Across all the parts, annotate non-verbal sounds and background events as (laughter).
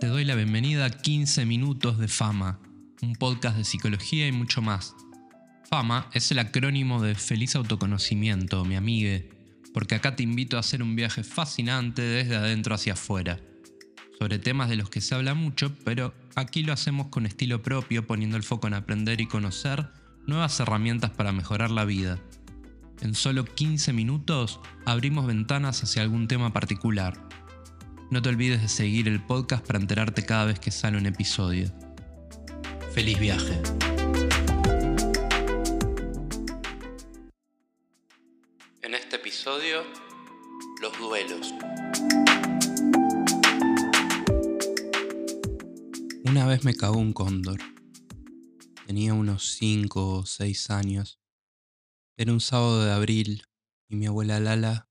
Te doy la bienvenida a 15 minutos de fama, un podcast de psicología y mucho más. Fama es el acrónimo de feliz autoconocimiento, mi amigue, porque acá te invito a hacer un viaje fascinante desde adentro hacia afuera, sobre temas de los que se habla mucho, pero aquí lo hacemos con estilo propio, poniendo el foco en aprender y conocer nuevas herramientas para mejorar la vida. En solo 15 minutos abrimos ventanas hacia algún tema particular no te olvides de seguir el podcast para enterarte cada vez que sale un episodio. ¡Feliz viaje! En este episodio, los duelos. Una vez me cagó un cóndor. Tenía unos 5 o 6 años. Era un sábado de abril y mi abuela Lala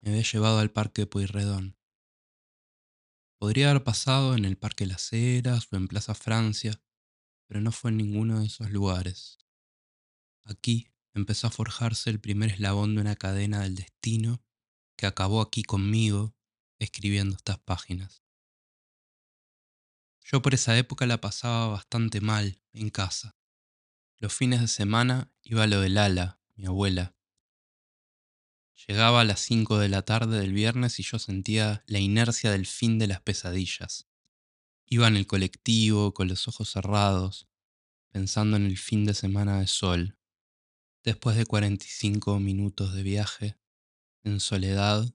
me había llevado al parque Pueyrredón. Podría haber pasado en el Parque Las Heras o en Plaza Francia, pero no fue en ninguno de esos lugares. Aquí empezó a forjarse el primer eslabón de una cadena del destino que acabó aquí conmigo escribiendo estas páginas. Yo por esa época la pasaba bastante mal en casa. Los fines de semana iba a lo de Lala, mi abuela, Llegaba a las 5 de la tarde del viernes y yo sentía la inercia del fin de las pesadillas. Iba en el colectivo con los ojos cerrados, pensando en el fin de semana de sol. Después de 45 minutos de viaje, en soledad,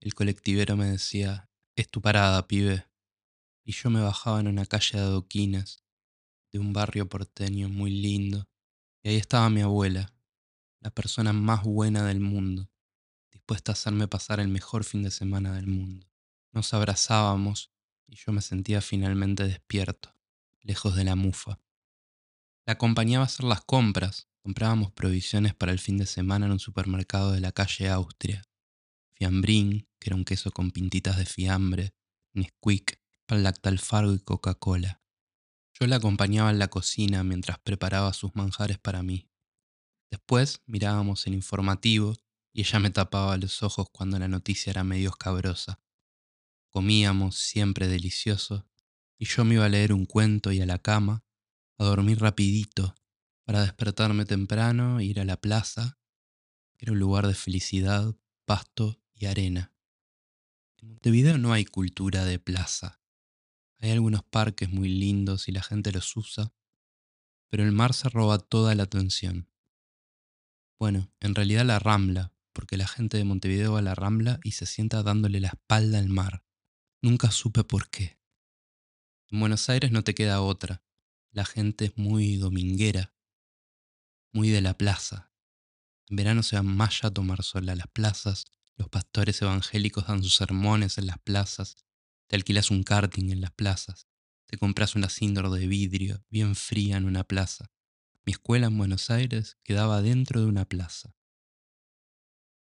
el colectivero me decía, es tu parada, pibe. Y yo me bajaba en una calle de adoquines, de un barrio porteño muy lindo, y ahí estaba mi abuela, la persona más buena del mundo dispuesta a hacerme pasar el mejor fin de semana del mundo. Nos abrazábamos y yo me sentía finalmente despierto, lejos de la mufa. La acompañaba a hacer las compras. Comprábamos provisiones para el fin de semana en un supermercado de la calle Austria. Fiambrín, que era un queso con pintitas de fiambre, Nesquik, pan lactalfargo y Coca-Cola. Yo la acompañaba en la cocina mientras preparaba sus manjares para mí. Después mirábamos el informativo y ella me tapaba los ojos cuando la noticia era medio escabrosa. Comíamos siempre delicioso y yo me iba a leer un cuento y a la cama, a dormir rapidito, para despertarme temprano e ir a la plaza, que era un lugar de felicidad, pasto y arena. En Montevideo no hay cultura de plaza. Hay algunos parques muy lindos y la gente los usa, pero el mar se roba toda la atención. Bueno, en realidad la Rambla, porque la gente de Montevideo va a la Rambla y se sienta dándole la espalda al mar. Nunca supe por qué. En Buenos Aires no te queda otra. La gente es muy dominguera, muy de la plaza. En verano se van Maya a tomar sol a las plazas, los pastores evangélicos dan sus sermones en las plazas, te alquilas un karting en las plazas, te compras una síndor de vidrio bien fría en una plaza. Mi escuela en Buenos Aires quedaba dentro de una plaza.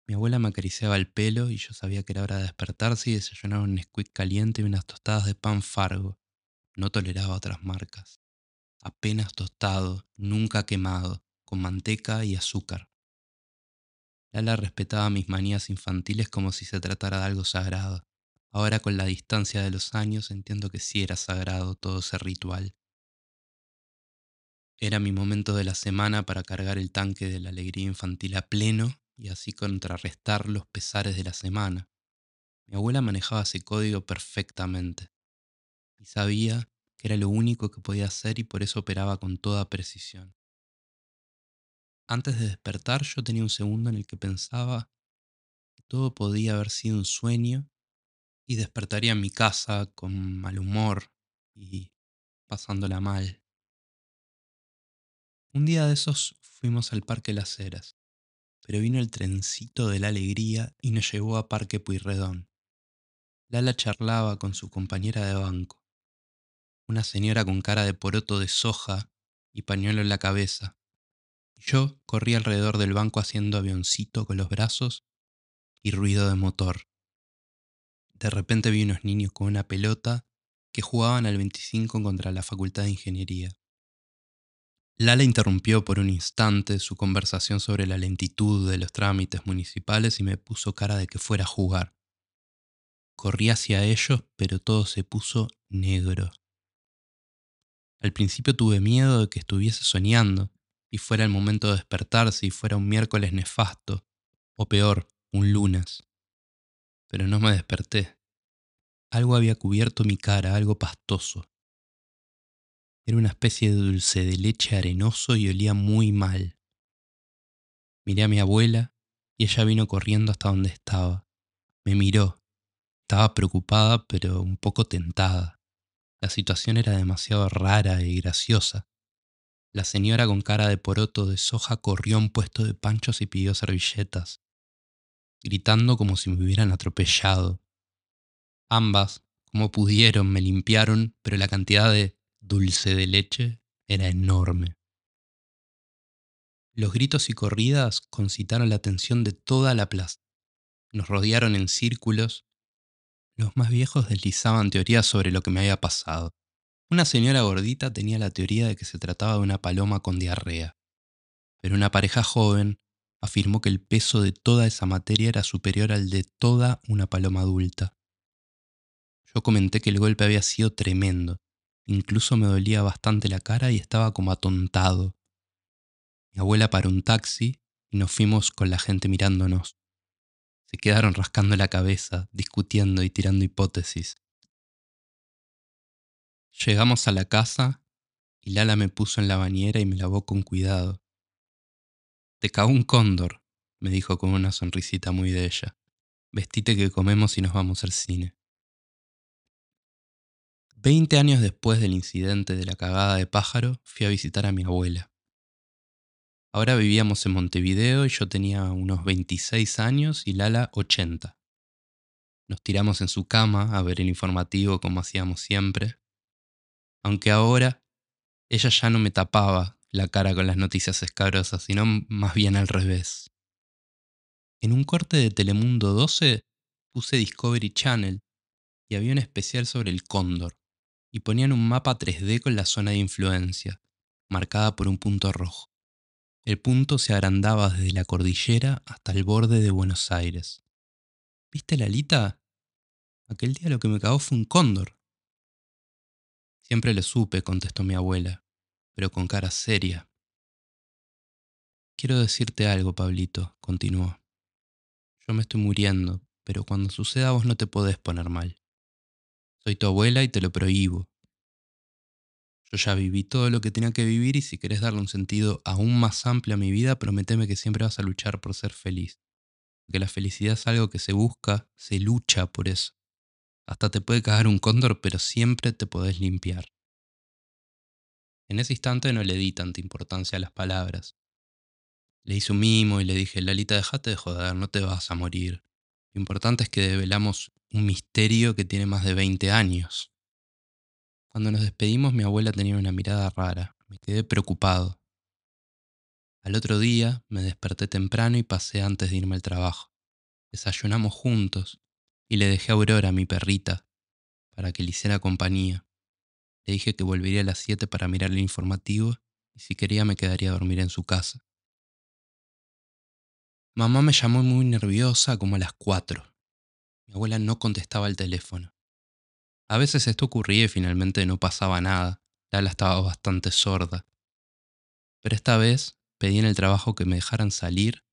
Mi abuela me acariciaba el pelo y yo sabía que era hora de despertarse y desayunar un Nesquik caliente y unas tostadas de pan fargo. No toleraba otras marcas. Apenas tostado, nunca quemado, con manteca y azúcar. Lala respetaba mis manías infantiles como si se tratara de algo sagrado. Ahora con la distancia de los años entiendo que sí era sagrado todo ese ritual. Era mi momento de la semana para cargar el tanque de la alegría infantil a pleno y así contrarrestar los pesares de la semana. Mi abuela manejaba ese código perfectamente y sabía que era lo único que podía hacer y por eso operaba con toda precisión. Antes de despertar yo tenía un segundo en el que pensaba que todo podía haber sido un sueño y despertaría en mi casa con mal humor y pasándola mal. Un día de esos fuimos al Parque Las Heras pero vino el trencito de la alegría y nos llevó a Parque Pueyrredón. Lala charlaba con su compañera de banco, una señora con cara de poroto de soja y pañuelo en la cabeza. yo corrí alrededor del banco haciendo avioncito con los brazos y ruido de motor. De repente vi unos niños con una pelota que jugaban al 25 contra la Facultad de Ingeniería. Lala interrumpió por un instante su conversación sobre la lentitud de los trámites municipales y me puso cara de que fuera a jugar. Corrí hacia ellos, pero todo se puso negro. Al principio tuve miedo de que estuviese soñando y fuera el momento de despertarse y fuera un miércoles nefasto, o peor, un lunes. Pero no me desperté. Algo había cubierto mi cara, algo pastoso. Era una especie de dulce de leche arenoso y olía muy mal. Miré a mi abuela y ella vino corriendo hasta donde estaba. Me miró. Estaba preocupada pero un poco tentada. La situación era demasiado rara y graciosa. La señora con cara de poroto de soja corrió a un puesto de panchos y pidió servilletas, gritando como si me hubieran atropellado. Ambas, como pudieron, me limpiaron, pero la cantidad de dulce de leche era enorme. Los gritos y corridas concitaron la atención de toda la plaza. Nos rodearon en círculos los más viejos deslizaban teorías sobre lo que me había pasado. Una señora gordita tenía la teoría de que se trataba de una paloma con diarrea, pero una pareja joven afirmó que el peso de toda esa materia era superior al de toda una paloma adulta. Yo comenté que el golpe había sido tremendo, incluso me dolía bastante la cara y estaba como atontado. Mi abuela paró un taxi y nos fuimos con la gente mirándonos. Se quedaron rascando la cabeza, discutiendo y tirando hipótesis. Llegamos a la casa y Lala me puso en la bañera y me lavó con cuidado. Te cagó un cóndor, me dijo con una sonrisita muy de ella. Vestite que comemos y nos vamos al cine. Veinte años después del incidente de la cagada de pájaro, fui a visitar a mi abuela. Ahora vivíamos en Montevideo y yo tenía unos 26 años y Lala 80. Nos tiramos en su cama a ver el informativo como hacíamos siempre. Aunque ahora ella ya no me tapaba la cara con las noticias escabrosas, sino más bien al revés. En un corte de Telemundo 12 puse Discovery Channel y había un especial sobre el cóndor, y ponían un mapa 3D con la zona de influencia, marcada por un punto rojo. El punto se agrandaba desde la cordillera hasta el borde de Buenos Aires. ¿Viste la alita? Aquel día lo que me cagó fue un cóndor. Siempre lo supe, contestó mi abuela, pero con cara seria. Quiero decirte algo, Pablito, continuó. Yo me estoy muriendo, pero cuando suceda vos no te podés poner mal. Soy tu abuela y te lo prohíbo. Yo ya viví todo lo que tenía que vivir y si querés darle un sentido aún más amplio a mi vida, prometeme que siempre vas a luchar por ser feliz. Porque la felicidad es algo que se busca, se lucha por eso. Hasta te puede cagar un cóndor, pero siempre te podés limpiar. En ese instante no le di tanta importancia a las palabras. Le hice un mimo y le dije, Lalita, dejate de joder, no te vas a morir. Lo importante es que develamos un misterio que tiene más de 20 años. Cuando nos despedimos mi abuela tenía una mirada rara. Me quedé preocupado. Al otro día me desperté temprano y pasé antes de irme al trabajo. Desayunamos juntos y le dejé a Aurora, mi perrita, para que le hiciera compañía. Le dije que volvería a las 7 para mirar el informativo y si quería me quedaría a dormir en su casa. Mamá me llamó muy nerviosa como a las 4. Mi abuela no contestaba el teléfono. A veces esto ocurría y finalmente no pasaba nada. Lala estaba bastante sorda. Pero esta vez pedí en el trabajo que me dejaran salir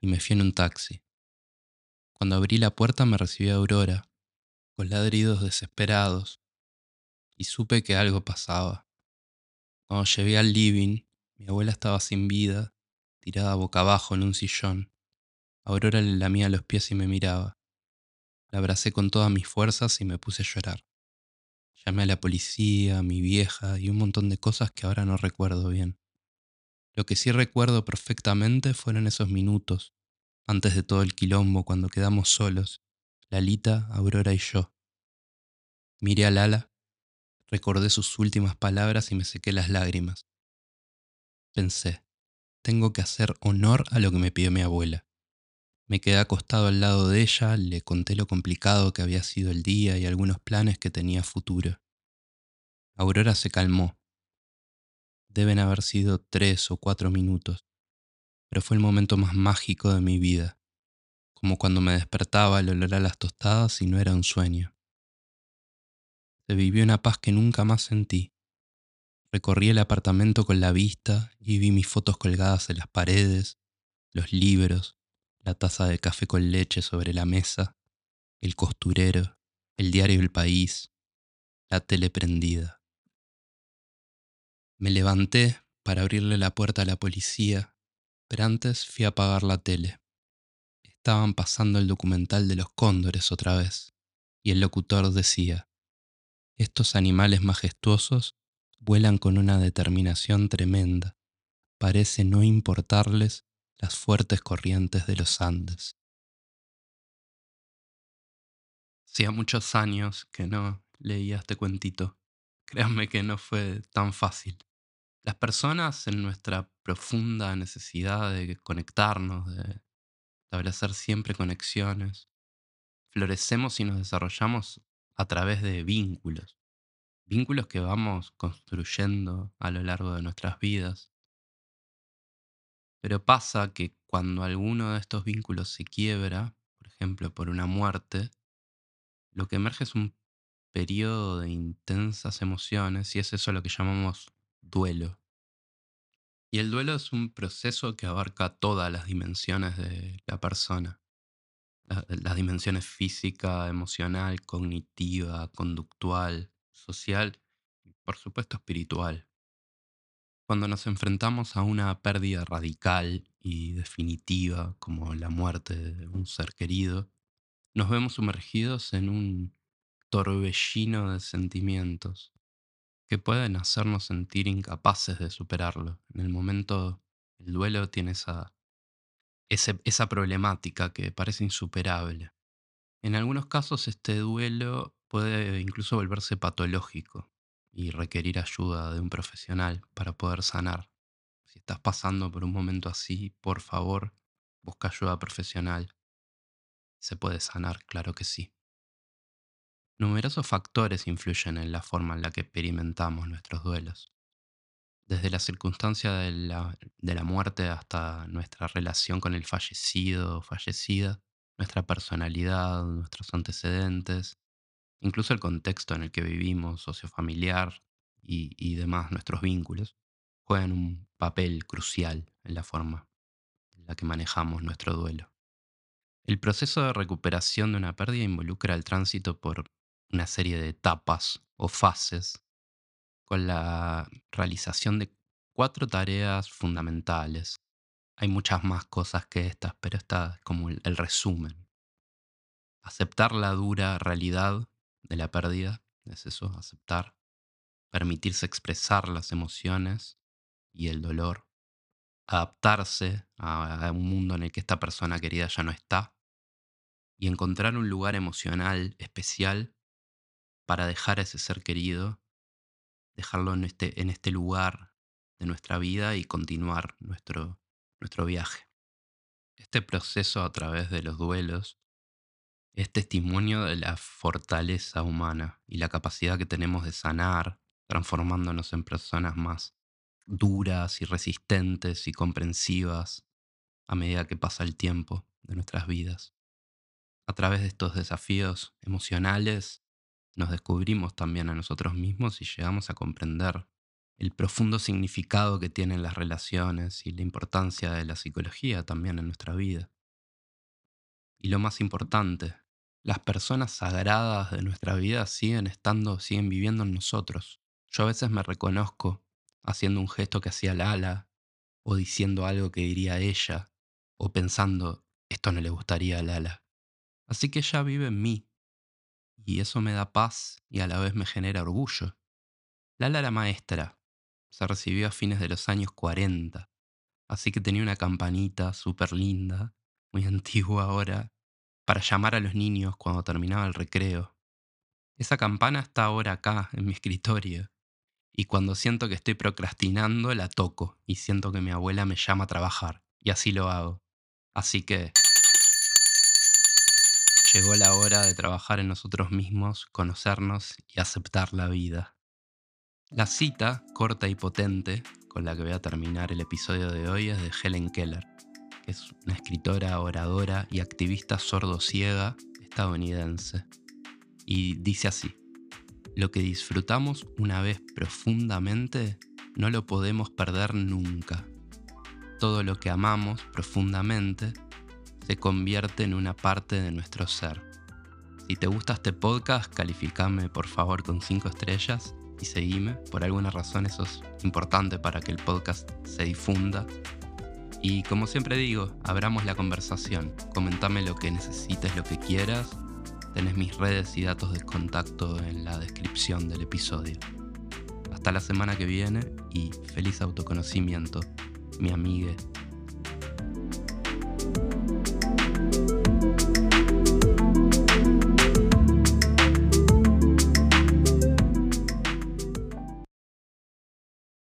y me fui en un taxi. Cuando abrí la puerta me recibió Aurora, con ladridos desesperados, y supe que algo pasaba. Cuando llegué al living, mi abuela estaba sin vida, tirada boca abajo en un sillón. Aurora le lamía los pies y me miraba. La abracé con todas mis fuerzas y me puse a llorar. Llamé a la policía, a mi vieja y un montón de cosas que ahora no recuerdo bien. Lo que sí recuerdo perfectamente fueron esos minutos, antes de todo el quilombo, cuando quedamos solos, Lalita, Aurora y yo. Miré a Lala, recordé sus últimas palabras y me sequé las lágrimas. Pensé, tengo que hacer honor a lo que me pidió mi abuela. Me quedé acostado al lado de ella, le conté lo complicado que había sido el día y algunos planes que tenía futuro. Aurora se calmó. Deben haber sido tres o cuatro minutos, pero fue el momento más mágico de mi vida. como cuando me despertaba al olor a las tostadas y no era un sueño. Se vivió una paz que nunca más sentí. Recorrí el apartamento con la vista y vi mis fotos colgadas en las paredes, los libros, la taza de café con leche sobre la mesa, el costurero, el diario El País, la tele prendida. Me levanté para abrirle la puerta a la policía, pero antes fui a apagar la tele. Estaban pasando el documental de los cóndores otra vez, y el locutor decía, estos animales majestuosos vuelan con una determinación tremenda. Parece no importarles las fuertes corrientes de los Andes. Hacía muchos años que no leía este cuentito. Créanme que no fue tan fácil. Las personas en nuestra profunda necesidad de conectarnos, de establecer siempre conexiones, florecemos y nos desarrollamos a través de vínculos. Vínculos que vamos construyendo a lo largo de nuestras vidas. Pero pasa que cuando alguno de estos vínculos se quiebra, por ejemplo por una muerte, lo que emerge es un periodo de intensas emociones y es eso lo que llamamos duelo. Y el duelo es un proceso que abarca todas las dimensiones de la persona. las dimensiones física, emocional, cognitiva, conductual, social y por supuesto espiritual. Cuando nos enfrentamos a una pérdida radical y definitiva como la muerte de un ser querido, nos vemos sumergidos en un torbellino de sentimientos que pueden hacernos sentir incapaces de superarlo. En el momento, el duelo tiene esa, esa problemática que parece insuperable. En algunos casos este duelo puede incluso volverse patológico y requerir ayuda de un profesional para poder sanar. Si estás pasando por un momento así, por favor, busca ayuda profesional. Se puede sanar, claro que sí. Numerosos factores influyen en la forma en la que experimentamos nuestros duelos. Desde la circunstancia de la, de la muerte hasta nuestra relación con el fallecido o fallecida, nuestra personalidad, nuestros antecedentes, incluso el contexto en el que vivimos, sociofamiliar y, demás, nuestros vínculos, juegan un papel crucial en la forma en la que manejamos nuestro duelo. El proceso de recuperación de una pérdida involucra el tránsito por una serie de etapas o fases con la realización de cuatro tareas fundamentales. Hay muchas más cosas que estas, pero esta es como el, resumen. Aceptar la dura realidad de la pérdida, es eso, aceptar. Permitirse expresar las emociones y el dolor. Adaptarse a un mundo en el que esta persona querida ya no está. Y encontrar un lugar emocional especial para dejar a ese ser querido, dejarlo en este, en este lugar de nuestra vida y continuar nuestro, nuestro viaje. Este proceso a través de los duelos es testimonio de la fortaleza humana y la capacidad que tenemos de sanar, transformándonos en personas más duras y resistentes y comprensivas a medida que pasa el tiempo de nuestras vidas. A través de estos desafíos emocionales nos descubrimos también a nosotros mismos y llegamos a comprender el profundo significado que tienen las relaciones y la importancia de la psicología también en nuestra vida. Y lo más importante, las personas sagradas de nuestra vida siguen estando, siguen viviendo en nosotros. Yo a veces me reconozco haciendo un gesto que hacía Lala, o diciendo algo que diría ella, o pensando, esto no le gustaría a Lala. Así que ella vive en mí, y eso me da paz y a la vez me genera orgullo. Lala era maestra, se recibió a fines de los años 40, así que tenía una campanita súper linda, muy (laughs) antigua ahora, para llamar a los niños cuando terminaba el recreo. Esa campana está ahora acá, en mi escritorio, y cuando siento que estoy procrastinando la toco y siento que mi abuela me llama a trabajar, y así lo hago. Así que Llegó la hora de trabajar en nosotros mismos, conocernos y aceptar la vida. La cita, corta y potente, con la que voy a terminar el episodio de hoy es de Helen Keller, es una escritora, oradora y activista sordociega estadounidense. Y dice así, lo que disfrutamos una vez profundamente no lo podemos perder nunca. Todo lo que amamos profundamente se convierte en una parte de nuestro ser. Si te gusta este podcast, calificame por favor con 5 estrellas y seguime. Por alguna razón eso es importante para que el podcast se difunda. Y como siempre digo, abramos la conversación. Comentame lo que necesites, lo que quieras. Tenés mis redes y datos de contacto en la descripción del episodio. Hasta la semana que viene y feliz autoconocimiento, mi amiga